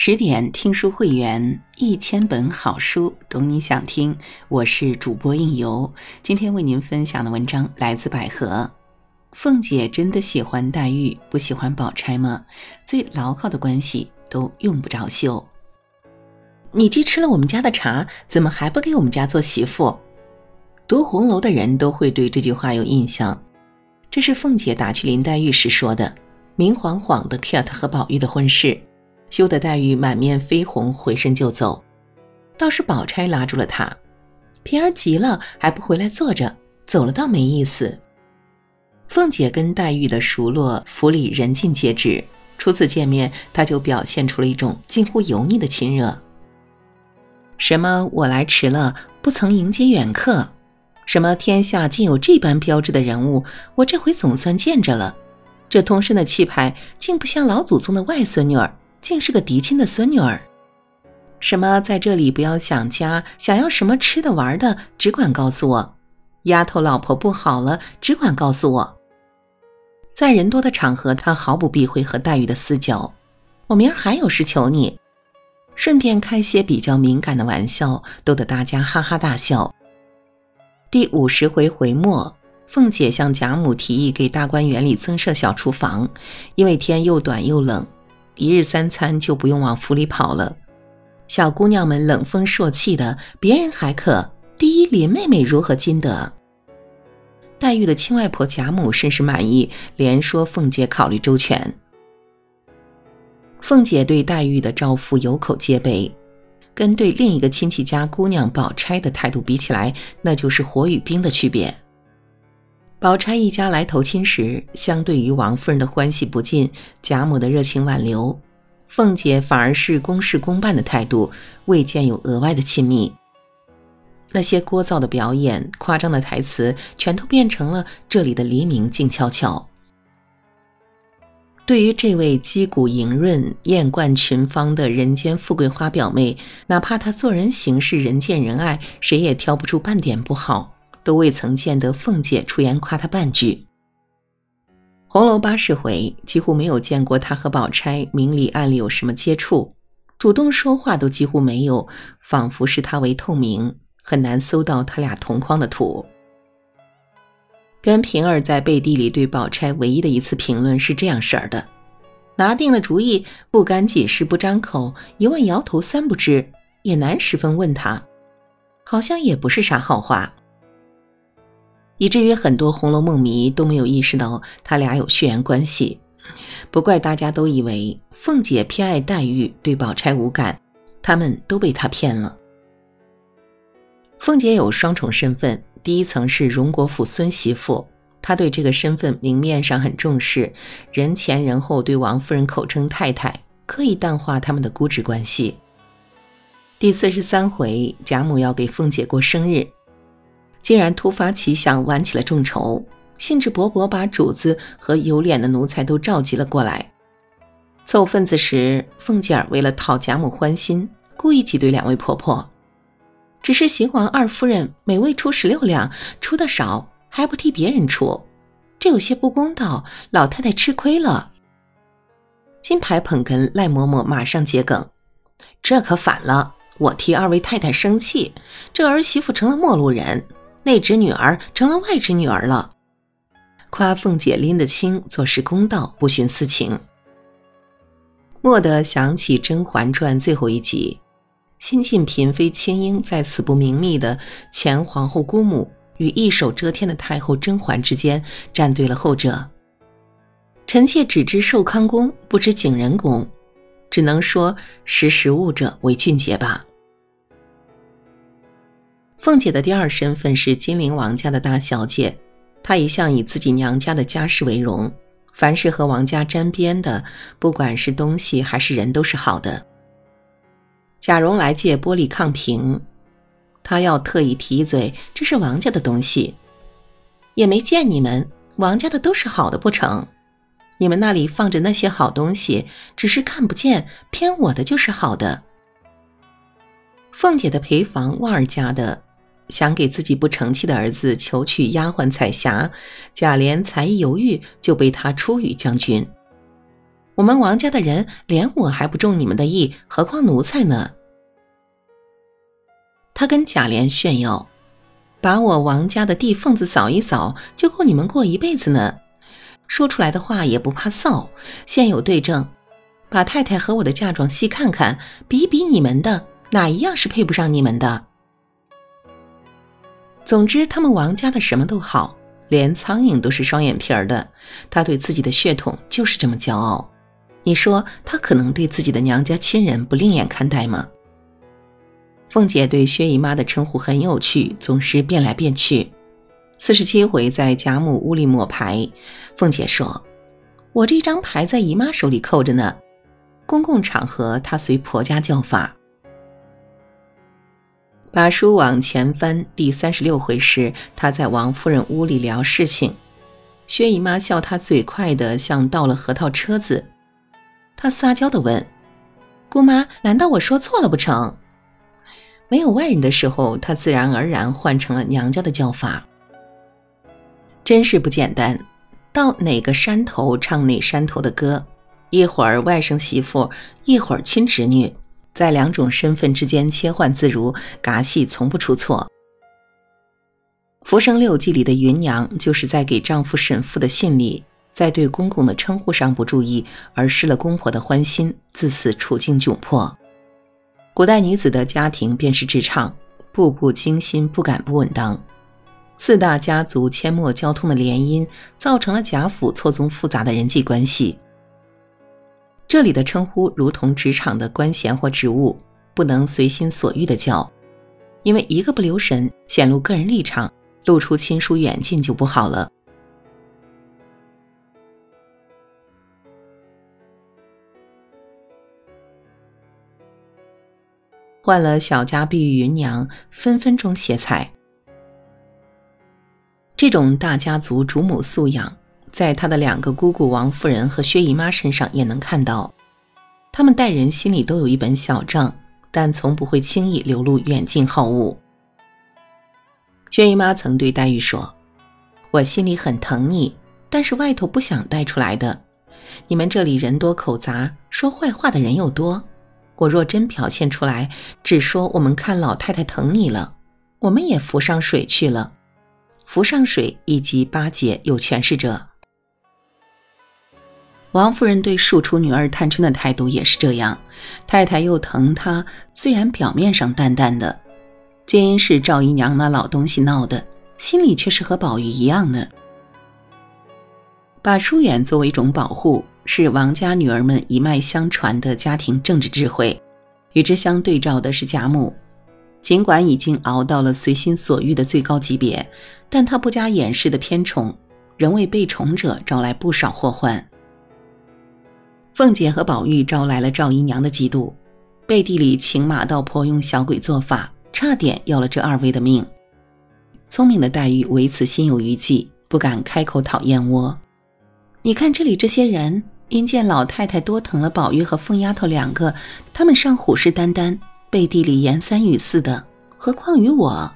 十点听书会员，一千本好书，懂你想听。我是主播应由，今天为您分享的文章来自百合。凤姐真的喜欢黛玉，不喜欢宝钗吗？最牢靠的关系都用不着秀。你既吃了我们家的茶，怎么还不给我们家做媳妇？读红楼的人都会对这句话有印象。这是凤姐打趣林黛玉时说的，明晃晃的 cut 和宝玉的婚事。羞得黛玉满面绯红，回身就走。倒是宝钗拉住了她，平儿急了还不回来坐着，走了倒没意思。凤姐跟黛玉的熟络，府里人尽皆知。初次见面，她就表现出了一种近乎油腻的亲热。什么我来迟了，不曾迎接远客；什么天下竟有这般标致的人物，我这回总算见着了。这通身的气派，竟不像老祖宗的外孙女儿。竟是个嫡亲的孙女儿，什么在这里不要想家，想要什么吃的玩的，只管告诉我。丫头老婆不好了，只管告诉我。在人多的场合，他毫不避讳和黛玉的私交。我明儿还有事求你，顺便开些比较敏感的玩笑，逗得大家哈哈大笑。第五十回回末，凤姐向贾母提议给大观园里增设小厨房，因为天又短又冷。一日三餐就不用往府里跑了，小姑娘们冷风朔气的，别人还可，第一林妹妹如何禁得？黛玉的亲外婆贾母甚是满意，连说凤姐考虑周全。凤姐对黛玉的招呼有口皆碑，跟对另一个亲戚家姑娘宝钗的态度比起来，那就是火与冰的区别。宝钗一家来投亲时，相对于王夫人的欢喜不尽，贾母的热情挽留，凤姐反而是公事公办的态度，未见有额外的亲密。那些聒噪的表演、夸张的台词，全都变成了这里的黎明静悄悄。对于这位击鼓迎润、艳冠群芳的人间富贵花表妹，哪怕她做人行事人见人爱，谁也挑不出半点不好。都未曾见得凤姐出言夸她半句。红楼八十回几乎没有见过她和宝钗明里暗里有什么接触，主动说话都几乎没有，仿佛视她为透明，很难搜到他俩同框的图。跟平儿在背地里对宝钗唯一的一次评论是这样式儿的：拿定了主意，不干几事不张口，一问摇头三不知，也难十分问他，好像也不是啥好话。以至于很多《红楼梦》迷都没有意识到他俩有血缘关系，不怪大家都以为凤姐偏爱黛玉，对宝钗无感，他们都被她骗了。凤姐有双重身份，第一层是荣国府孙媳妇，她对这个身份明面上很重视，人前人后对王夫人口称太太，刻意淡化他们的姑侄关系。第四十三回，贾母要给凤姐过生日。竟然突发奇想，玩起了众筹，兴致勃勃把主子和有脸的奴才都召集了过来。凑份子时，凤姐儿为了讨贾母欢心，故意挤兑两位婆婆，只是邢王二夫人每位出十六两，出的少还不替别人出，这有些不公道，老太太吃亏了。金牌捧哏赖嬷嬷马上接梗：“这可反了，我替二位太太生气，这儿媳妇成了陌路人。”内侄女儿成了外侄女儿了，夸凤姐拎得清，做事公道，不徇私情。蓦地想起《甄嬛传》最后一集，新晋嫔妃千樱在死不瞑目的前皇后姑母与一手遮天的太后甄嬛之间站对了后者。臣妾只知寿康宫，不知景仁宫，只能说识时务者为俊杰吧。凤姐的第二身份是金陵王家的大小姐，她一向以自己娘家的家世为荣，凡是和王家沾边的，不管是东西还是人，都是好的。贾蓉来借玻璃炕瓶，她要特意提嘴，这是王家的东西，也没见你们王家的都是好的不成？你们那里放着那些好东西，只是看不见，偏我的就是好的。凤姐的陪房旺儿家的。想给自己不成器的儿子求娶丫鬟彩霞，贾琏才一犹豫就被他出语将军。我们王家的人连我还不中你们的意，何况奴才呢？他跟贾琏炫耀，把我王家的地缝子扫一扫，就够你们过一辈子呢。说出来的话也不怕臊，现有对证，把太太和我的嫁妆细看看，比比你们的哪一样是配不上你们的。总之，他们王家的什么都好，连苍蝇都是双眼皮儿的。他对自己的血统就是这么骄傲。你说他可能对自己的娘家亲人不另眼看待吗？凤姐对薛姨妈的称呼很有趣，总是变来变去。四十七回在贾母屋里抹牌，凤姐说：“我这张牌在姨妈手里扣着呢。公共场合她随婆家叫法。”把书往前翻，第三十六回时，他在王夫人屋里聊事情，薛姨妈笑他嘴快的像倒了核桃车子。他撒娇的问：“姑妈，难道我说错了不成？”没有外人的时候，他自然而然换成了娘家的叫法。真是不简单，到哪个山头唱哪山头的歌，一会儿外甥媳妇，一会儿亲侄女，在两种身份之间切换自如，嘎戏从不出错。《浮生六记》里的芸娘，就是在给丈夫沈父的信里。在对公公的称呼上不注意，而失了公婆的欢心，自此处境窘迫。古代女子的家庭便是职场，步步惊心，不敢不稳当。四大家族阡陌交通的联姻，造成了贾府错综复杂的人际关系。这里的称呼如同职场的官衔或职务，不能随心所欲的叫，因为一个不留神显露个人立场，露出亲疏远近就不好了。换了小家碧玉芸娘，分分钟歇菜。这种大家族主母素养，在他的两个姑姑王夫人和薛姨妈身上也能看到。他们待人心里都有一本小账，但从不会轻易流露远近好恶。薛姨妈曾对黛玉说：“我心里很疼你，但是外头不想带出来的。你们这里人多口杂，说坏话的人又多。”我若真表现出来，只说我们看老太太疼你了，我们也浮上水去了。浮上水以及巴结有权势者。王夫人对庶出女儿探春的态度也是这样，太太又疼她，虽然表面上淡淡的，皆因是赵姨娘那老东西闹的，心里却是和宝玉一样的。把疏远作为一种保护。是王家女儿们一脉相传的家庭政治智慧，与之相对照的是贾母。尽管已经熬到了随心所欲的最高级别，但她不加掩饰的偏宠，仍为被宠者招来不少祸患。凤姐和宝玉招来了赵姨娘的嫉妒，背地里请马道婆用小鬼做法，差点要了这二位的命。聪明的黛玉为此心有余悸，不敢开口讨燕窝。你看这里这些人。因见老太太多疼了宝玉和凤丫头两个，他们尚虎视眈眈，背地里言三语四的，何况于我？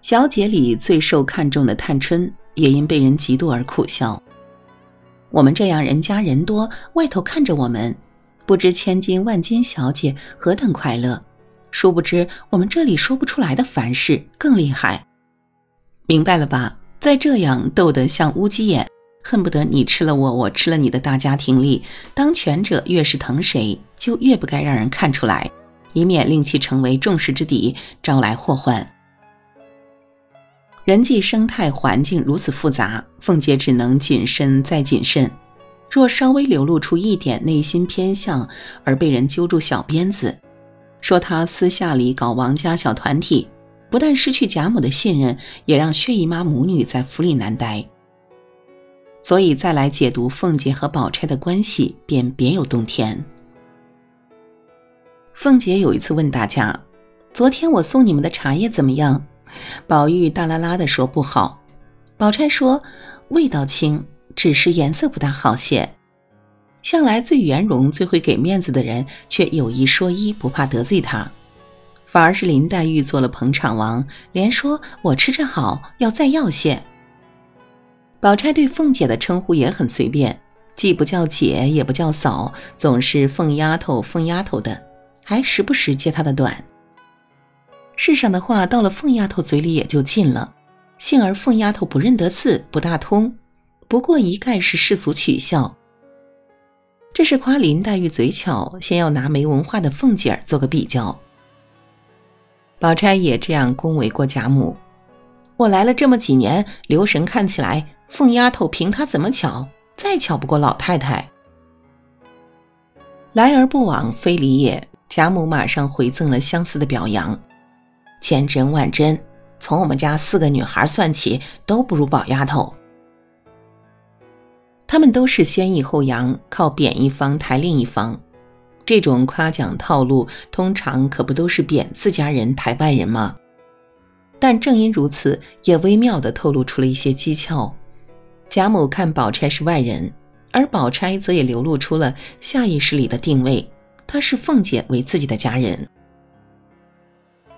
小姐里最受看重的探春，也因被人嫉妒而苦笑。我们这样人家人多，外头看着我们，不知千金万金小姐何等快乐，殊不知我们这里说不出来的凡事更厉害。明白了吧？再这样斗得像乌鸡眼。恨不得你吃了我，我吃了你的大家庭里，当权者越是疼谁，就越不该让人看出来，以免令其成为众矢之的，招来祸患。人际生态环境如此复杂，凤姐只能谨慎再谨慎。若稍微流露出一点内心偏向，而被人揪住小鞭子，说她私下里搞王家小团体，不但失去贾母的信任，也让薛姨妈母女在府里难待。所以再来解读凤姐和宝钗的关系，便别有洞天。凤姐有一次问大家：“昨天我送你们的茶叶怎么样？”宝玉大啦啦的说：“不好。”宝钗说：“味道轻，只是颜色不大好些。”向来最圆融、最会给面子的人，却有一说一，不怕得罪他，反而是林黛玉做了捧场王，连说：“我吃着好，要再要些。”宝钗对凤姐的称呼也很随便，既不叫姐，也不叫嫂，总是凤丫头、凤丫头的，还时不时揭她的短。世上的话到了凤丫头嘴里也就尽了，幸而凤丫头不认得字，不大通，不过一概是世俗取笑。这是夸林黛玉嘴巧，先要拿没文化的凤姐儿做个比较。宝钗也这样恭维过贾母：“我来了这么几年，留神看起来，凤丫头凭她怎么巧，再巧不过老太太。”来而不往非礼也。贾母马上回赠了相似的表扬：“千真万真，从我们家四个女孩算起，都不如宝丫头。”他们都是先抑后扬，靠贬一方抬另一方。这种夸奖套路，通常可不都是贬自家人抬外人吗？但正因如此，也微妙地透露出了一些蹊跷。贾母看宝钗是外人，而宝钗则也流露出了下意识里的定位，她是凤姐为自己的家人。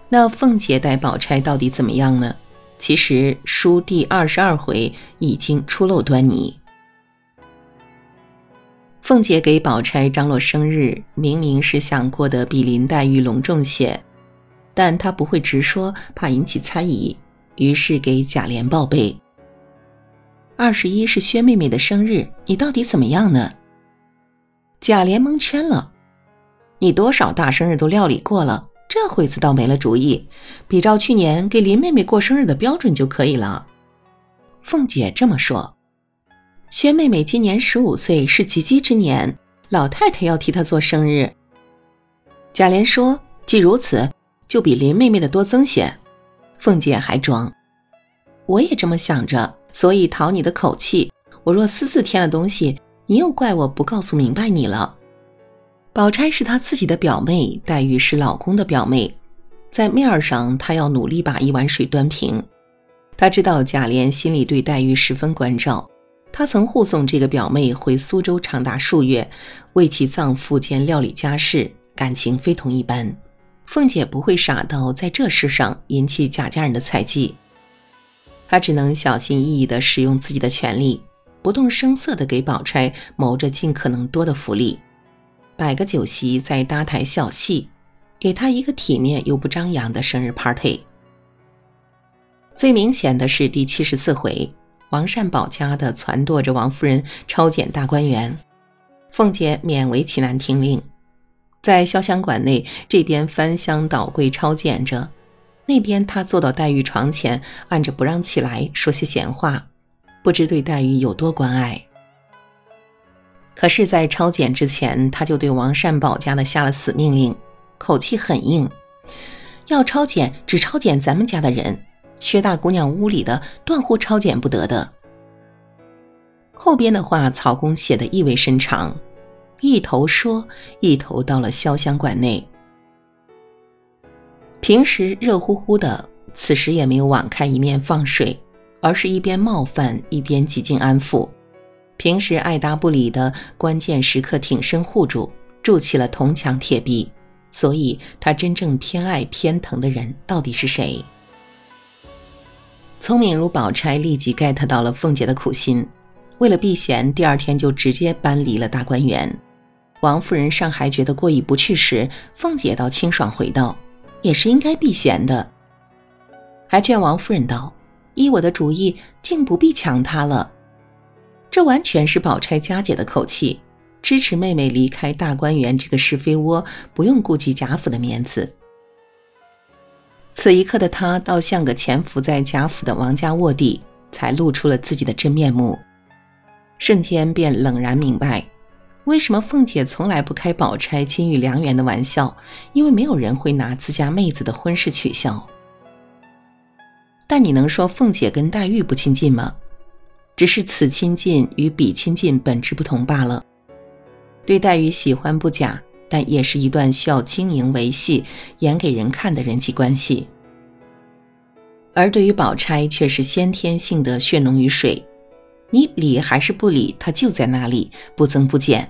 那凤姐待宝钗到底怎么样呢？其实书第二十二回已经出露端倪。凤姐给宝钗张罗生日，明明是想过得比林黛玉隆重些，但她不会直说，怕引起猜疑，于是给贾琏报备：“二十一是薛妹妹的生日，你到底怎么样呢？”贾琏蒙圈了：“你多少大生日都料理过了，这会子倒没了主意，比照去年给林妹妹过生日的标准就可以了。”凤姐这么说。薛妹妹今年十五岁，是及笄之年，老太太要替她做生日。贾琏说：“既如此，就比林妹妹的多增些。”凤姐还装：“我也这么想着，所以讨你的口气。我若私自添了东西，你又怪我不告诉明白你了。”宝钗是她自己的表妹，黛玉是老公的表妹，在面儿上，她要努力把一碗水端平。她知道贾琏心里对黛玉十分关照。她曾护送这个表妹回苏州长达数月，为其葬父兼料理家事，感情非同一般。凤姐不会傻到在这事上引起贾家人的猜忌，她只能小心翼翼地使用自己的权利，不动声色地给宝钗谋着尽可能多的福利，摆个酒席，再搭台小戏，给他一个体面又不张扬的生日 party。最明显的是第七十四回。王善保家的撺掇着王夫人抄检大观园，凤姐勉为其难听令，在潇湘馆内这边翻箱倒柜抄检着，那边她坐到黛玉床前，按着不让起来，说些闲话，不知对黛玉有多关爱。可是，在抄检之前，他就对王善保家的下了死命令，口气很硬，要抄检只抄检咱们家的人。薛大姑娘屋里的断乎抄检不得的。后边的话，曹公写的意味深长，一头说，一头到了潇湘馆内。平时热乎乎的，此时也没有网开一面放水，而是一边冒犯一边极尽安抚。平时爱答不理的，关键时刻挺身护住，筑起了铜墙铁壁。所以，他真正偏爱偏疼的人到底是谁？聪明如宝钗立即 get 到了凤姐的苦心，为了避嫌，第二天就直接搬离了大观园。王夫人尚还觉得过意不去时，凤姐倒清爽回道：“也是应该避嫌的。”还劝王夫人道：“依我的主意，竟不必抢她了。”这完全是宝钗家姐的口气，支持妹妹离开大观园这个是非窝，不用顾及贾府的面子。此一刻的他，倒像个潜伏在贾府的王家卧底，才露出了自己的真面目。瞬天便冷然明白，为什么凤姐从来不开宝钗金玉良缘的玩笑，因为没有人会拿自家妹子的婚事取笑。但你能说凤姐跟黛玉不亲近吗？只是此亲近与彼亲近本质不同罢了。对待与喜欢不假。但也是一段需要经营维系、演给人看的人际关系，而对于宝钗却是先天性的血浓于水，你理还是不理，它就在那里不增不减。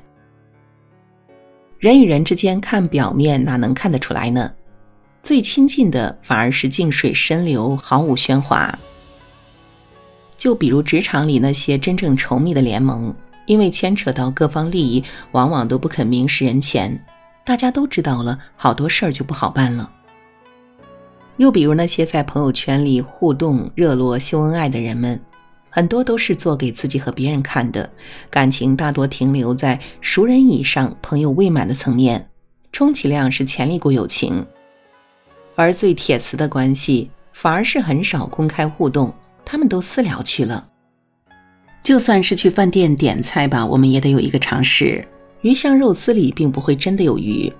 人与人之间看表面哪能看得出来呢？最亲近的反而是静水深流，毫无喧哗。就比如职场里那些真正稠密的联盟。因为牵扯到各方利益，往往都不肯明示人前。大家都知道了，好多事儿就不好办了。又比如那些在朋友圈里互动热络、秀恩爱的人们，很多都是做给自己和别人看的，感情大多停留在熟人以上、朋友未满的层面，充其量是潜力股友情。而最铁磁的关系，反而是很少公开互动，他们都私聊去了。就算是去饭店点菜吧，我们也得有一个常识：鱼香肉丝里并不会真的有鱼，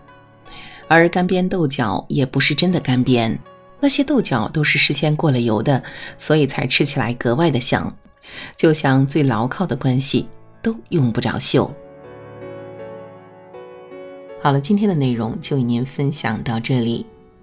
而干煸豆角也不是真的干煸，那些豆角都是事先过了油的，所以才吃起来格外的香。就像最牢靠的关系，都用不着秀。好了，今天的内容就与您分享到这里。